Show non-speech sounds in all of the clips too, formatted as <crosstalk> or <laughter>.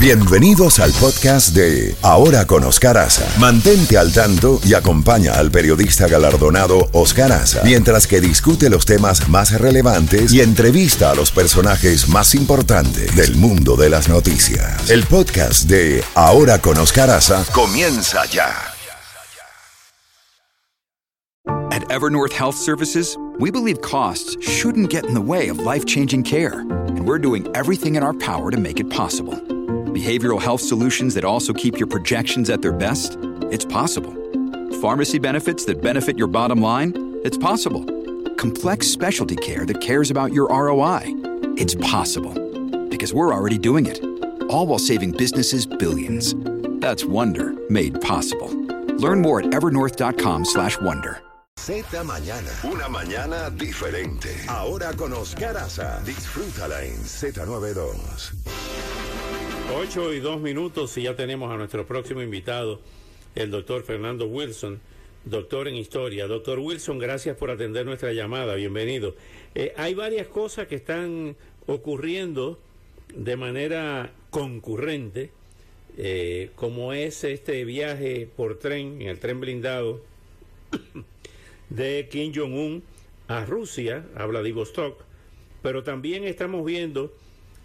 Bienvenidos al podcast de Ahora con Oscar Aza. Mantente al tanto y acompaña al periodista galardonado Oscar Aza mientras que discute los temas más relevantes y entrevista a los personajes más importantes del mundo de las noticias. El podcast de Ahora con Oscar Aza comienza ya. At Evernorth Health Services, we believe costs shouldn't get in the way of life-changing care, and we're doing everything in our power to make it possible. Behavioral health solutions that also keep your projections at their best? It's possible. Pharmacy benefits that benefit your bottom line? It's possible. Complex specialty care that cares about your ROI? It's possible. Because we're already doing it. All while saving businesses billions. That's Wonder made possible. Learn more at evernorth.com/wonder. Z Mañana. Una mañana diferente. Ahora con Oscar Aza. Disfrútala en Z92. 8 y 2 minutos y ya tenemos a nuestro próximo invitado, el doctor Fernando Wilson, doctor en historia. Doctor Wilson, gracias por atender nuestra llamada, bienvenido. Eh, hay varias cosas que están ocurriendo de manera concurrente, eh, como es este viaje por tren, en el tren blindado de Kim Jong-un a Rusia, a Vladivostok, pero también estamos viendo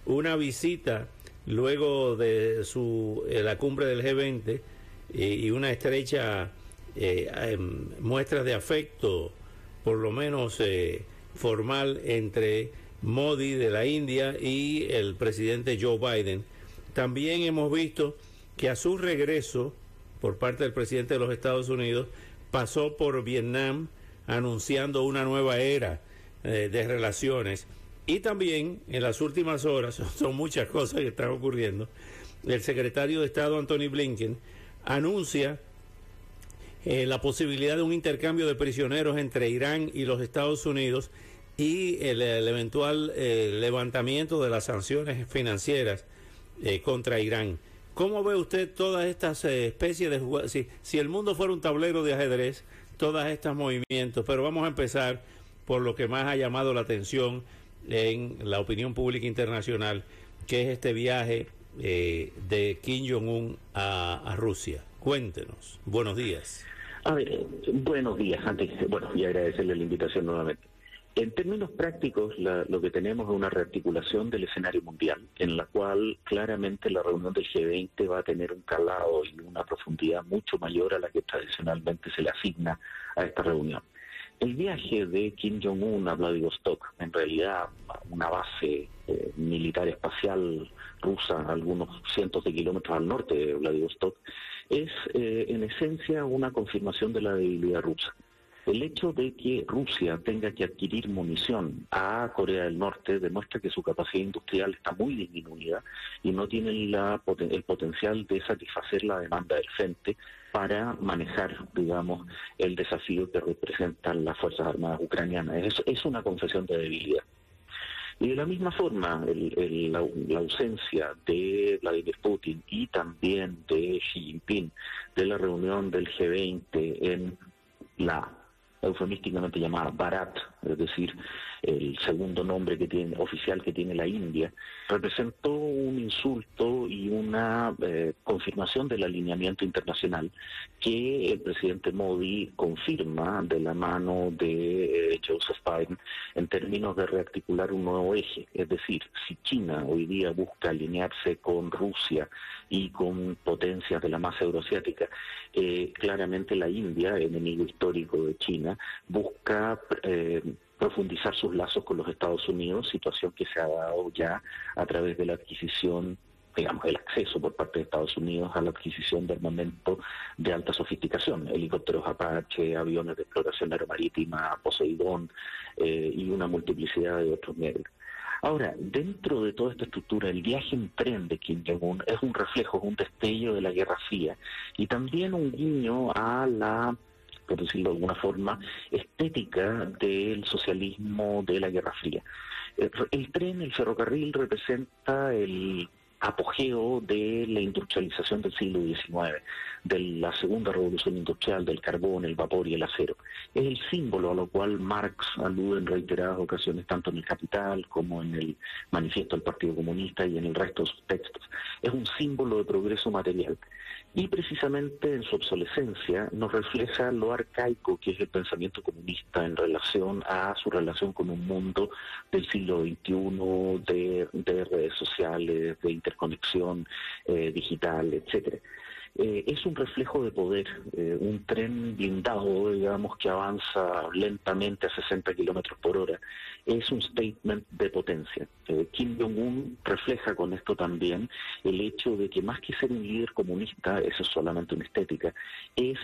una visita luego de su, eh, la cumbre del G20 eh, y una estrecha eh, em, muestra de afecto, por lo menos formal, entre Modi de la India y el presidente Joe Biden. También hemos visto que a su regreso por parte del presidente de los Estados Unidos pasó por Vietnam anunciando una nueva era de relaciones y también en las últimas horas, <laughs> son muchas cosas que están ocurriendo, el secretario de Estado Anthony Blinken anuncia eh, la posibilidad de un intercambio de prisioneros entre Irán y los Estados Unidos y el, eventual eh, levantamiento de las sanciones financieras eh, contra Irán. ¿Cómo ve usted todas estas especies de si, si el mundo fuera un tablero de ajedrez, todos estos movimientos? Pero vamos a empezar por lo que más ha llamado la atención en la opinión pública internacional, que es este viaje eh, de Kim Jong-un a, Rusia. Cuéntenos. Buenos días. A ver, buenos días. Antes, bueno, y agradecerle la invitación nuevamente. En términos prácticos, lo que tenemos es una rearticulación del escenario mundial, en la cual claramente la reunión del G20 va a tener un calado y una profundidad mucho mayor a la que tradicionalmente se le asigna a esta reunión. El viaje de Kim Jong-un a Vladivostok, en realidad una base eh, militar espacial rusa, algunos cientos de kilómetros al norte de Vladivostok, es eh, en esencia una confirmación de la debilidad rusa. El hecho de que Rusia tenga que adquirir munición a Corea del Norte demuestra que su capacidad industrial está muy disminuida y no tiene el potencial de satisfacer la demanda del frente para manejar, digamos, el desafío que representan las Fuerzas Armadas ucranianas. Es, una confesión de debilidad. Y de la misma forma, la, la, ausencia de Vladimir Putin y también de Xi Jinping de la reunión del G20 en la eufemísticamente llamada Bharat, es decir, el segundo nombre que tiene oficial que tiene la India, representó un insulto y una eh, confirmación del alineamiento internacional que el presidente Modi confirma de la mano de eh, Joseph Biden en términos de rearticular un nuevo eje. Es decir, si China hoy día busca alinearse con Rusia y con potencias de la masa euroasiática, eh, claramente la India, enemigo histórico de China, busca profundizar sus lazos con los Estados Unidos, situación que se ha dado ya a través de la adquisición digamos, el acceso por parte de Estados Unidos a la adquisición de armamento de alta sofisticación, helicópteros Apache, aviones de exploración aeromarítima, Poseidón eh, y una multiplicidad de otros medios. Ahora, dentro de toda esta estructura, el viaje en tren de Kim Jong-un es un reflejo, es un destello de la Guerra Fría y también un guiño a la por decirlo de alguna forma, estética del socialismo de la Guerra Fría. El, tren, el ferrocarril representa el apogeo de la industrialización del siglo XIX, de la segunda revolución industrial, del carbón, el vapor y el acero. Es el símbolo a lo cual Marx alude en reiteradas ocasiones, tanto en el Capital como en el Manifiesto del Partido Comunista y en el resto de sus textos. Es un símbolo de progreso material. Y precisamente en su obsolescencia nos refleja lo arcaico que es el pensamiento comunista en relación a su relación con un mundo del siglo XXI, de, redes sociales, de interconexión eh, digital, etcétera. Eh, es un reflejo de poder, eh, un tren blindado, digamos, que avanza lentamente a 60 kilómetros por hora. Es un statement de potencia. Eh, Kim Jong-un refleja con esto también el hecho de que más que ser un líder comunista, eso es solamente una estética, es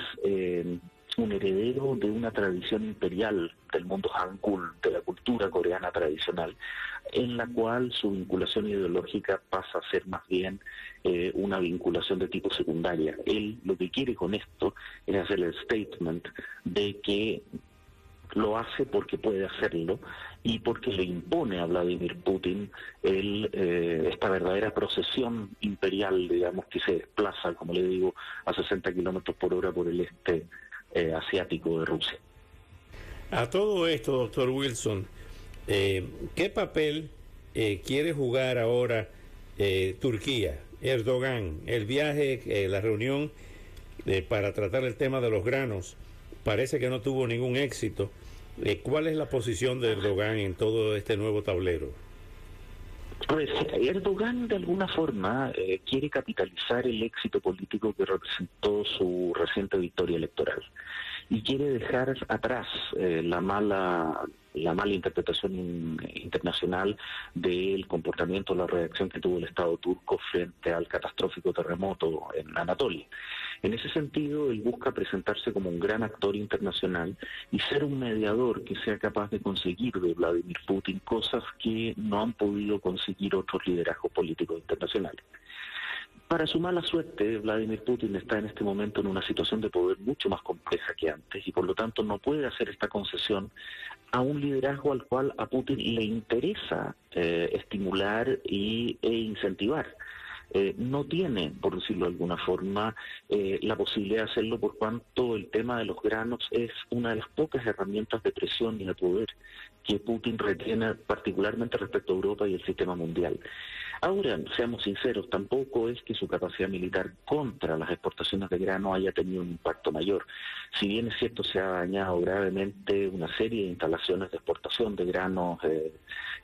un heredero de una tradición imperial del mundo Hangul, de la cultura coreana tradicional, en la cual su vinculación ideológica pasa a ser más bien eh, una vinculación de tipo secundaria. Él lo que quiere con esto es hacer el statement de que lo hace porque puede hacerlo y porque le impone a Vladimir Putin el, eh, esta verdadera procesión imperial, digamos, que se desplaza, como le digo, a 60 kilómetros por hora por el este eh, asiático de Rusia. A todo esto, doctor Wilson, eh, ¿qué papel eh, quiere jugar ahora Turquía, Erdogan? El viaje, la reunión para tratar el tema de los granos, parece que no tuvo ningún éxito. ¿Cuál es la posición de Erdogan en todo este nuevo tablero? Pues Erdogan de alguna forma eh, quiere capitalizar el éxito político que representó su reciente victoria electoral y quiere dejar atrás eh, la mala la mala interpretación internacional del comportamiento, la reacción que tuvo el Estado turco frente al catastrófico terremoto en Anatolia. En ese sentido, él busca presentarse como un gran actor internacional y ser un mediador que sea capaz de conseguir de Vladimir Putin cosas que no han podido conseguir otros liderazgos políticos internacionales. Para su mala suerte, Vladimir Putin está en este momento en una situación de poder mucho más compleja que antes y por lo tanto no puede hacer esta concesión a un liderazgo al cual a Putin le interesa eh, estimular y, e incentivar. Eh, no tiene, por decirlo de alguna forma, eh, la posibilidad de hacerlo por cuanto el tema de los granos es una de las pocas herramientas de presión y de poder que Putin retiene particularmente respecto a Europa y el sistema mundial. Ahora, seamos sinceros, tampoco es que su capacidad militar contra las exportaciones de grano haya tenido un impacto mayor. Si bien es cierto, se ha dañado gravemente una serie de instalaciones de exportación de granos eh,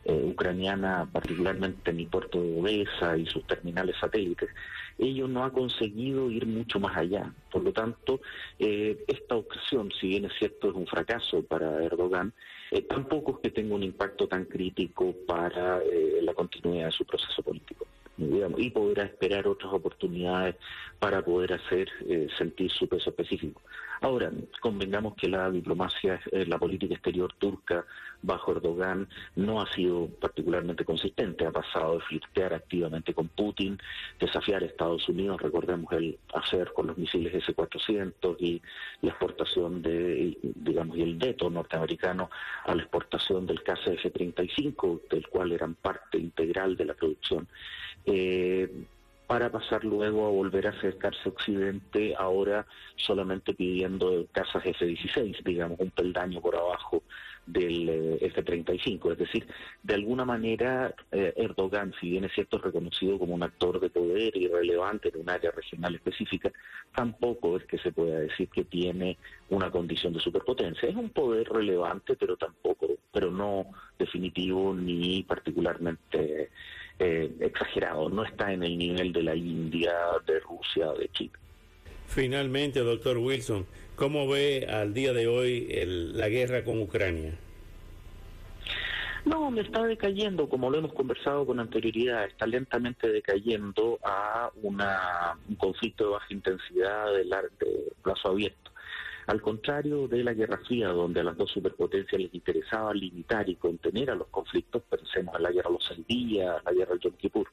eh, ucraniana, particularmente en el puerto de Odessa y sus terminales satélites, ello no ha conseguido ir mucho más allá. Por lo tanto, eh, esta opción, si bien es cierto, es un fracaso para Erdogan, eh, tampoco es que tenga un impacto tan crítico para eh, la continuidad de su proceso político. Y podrá esperar otras oportunidades para poder hacer sentir su peso específico. Ahora, convengamos que la diplomacia, eh, la política exterior turca bajo Erdogan no ha sido particularmente consistente. Ha pasado de flirtear activamente con Putin, desafiar a Estados Unidos, recordemos el hacer con los misiles S-400 y la exportación de, digamos, y el veto norteamericano a la exportación del KF-35, del cual eran parte integral de la producción. Eh, para pasar luego a volver a acercarse a Occidente, ahora solamente pidiendo casas F-16, digamos, un peldaño por abajo del eh, F-35. Es decir, de alguna manera eh, Erdogan, si bien es cierto, es reconocido como un actor de poder y relevante en un área regional específica, tampoco es que se pueda decir que tiene una condición de superpotencia. Es un poder relevante, pero tampoco, pero no definitivo ni particularmente eh, exagerado, no está en el nivel de la India, de Rusia, de China. Finalmente, doctor Wilson, ¿cómo ve al día de hoy la guerra con Ucrania? No, me está decayendo, como lo hemos conversado con anterioridad, está lentamente decayendo a una, un conflicto de baja intensidad de, de plazo abierto. Al contrario de la Guerra Fría, donde a las dos superpotencias les interesaba limitar y contener a los conflictos, pensemos en la guerra de los seis días, la guerra de Yom Kippur.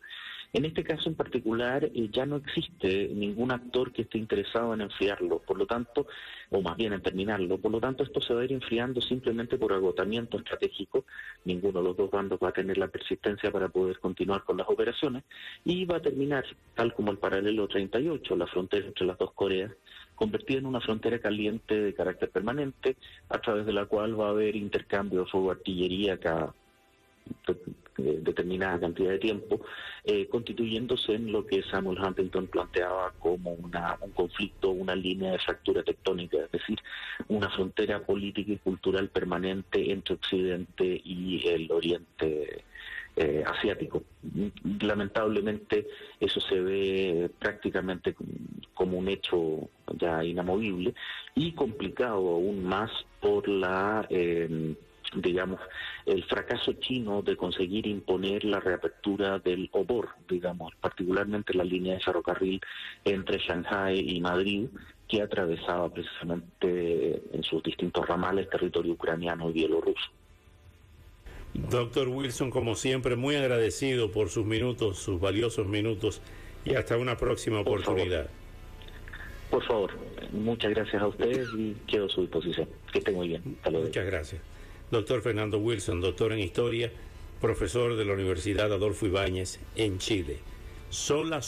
En este caso en particular eh, ya no existe ningún actor que esté interesado en enfriarlo, por lo tanto, o más bien en terminarlo, por lo tanto esto se va a ir enfriando simplemente por agotamiento estratégico, ninguno de los dos bandos va a tener la persistencia para poder continuar con las operaciones y va a terminar tal como el paralelo 38, la frontera entre las dos Coreas, convertida en una frontera caliente de carácter permanente, a través de la cual va a haber intercambio de fuego artillería cada determinada cantidad de tiempo, eh, constituyéndose en lo que Samuel Huntington planteaba como una, un conflicto, una línea de fractura tectónica, es decir, una frontera política y cultural permanente entre Occidente y el Oriente eh, asiático. Lamentablemente eso se ve prácticamente como un hecho ya inamovible y complicado aún más por la... Eh, digamos, el fracaso chino de conseguir imponer la reapertura del obor, digamos, particularmente la línea de ferrocarril entre Shanghai y Madrid, que atravesaba precisamente en sus distintos ramales territorio ucraniano y bielorruso. Doctor Wilson, como siempre, muy agradecido por sus minutos, sus valiosos minutos, y hasta una próxima oportunidad. Por favor, muchas gracias a ustedes y quedo a su disposición. Que estén muy bien. Muchas gracias doctor Fernando Wilson, doctor en Historia, profesor de la Universidad Adolfo Ibáñez en Chile. Son las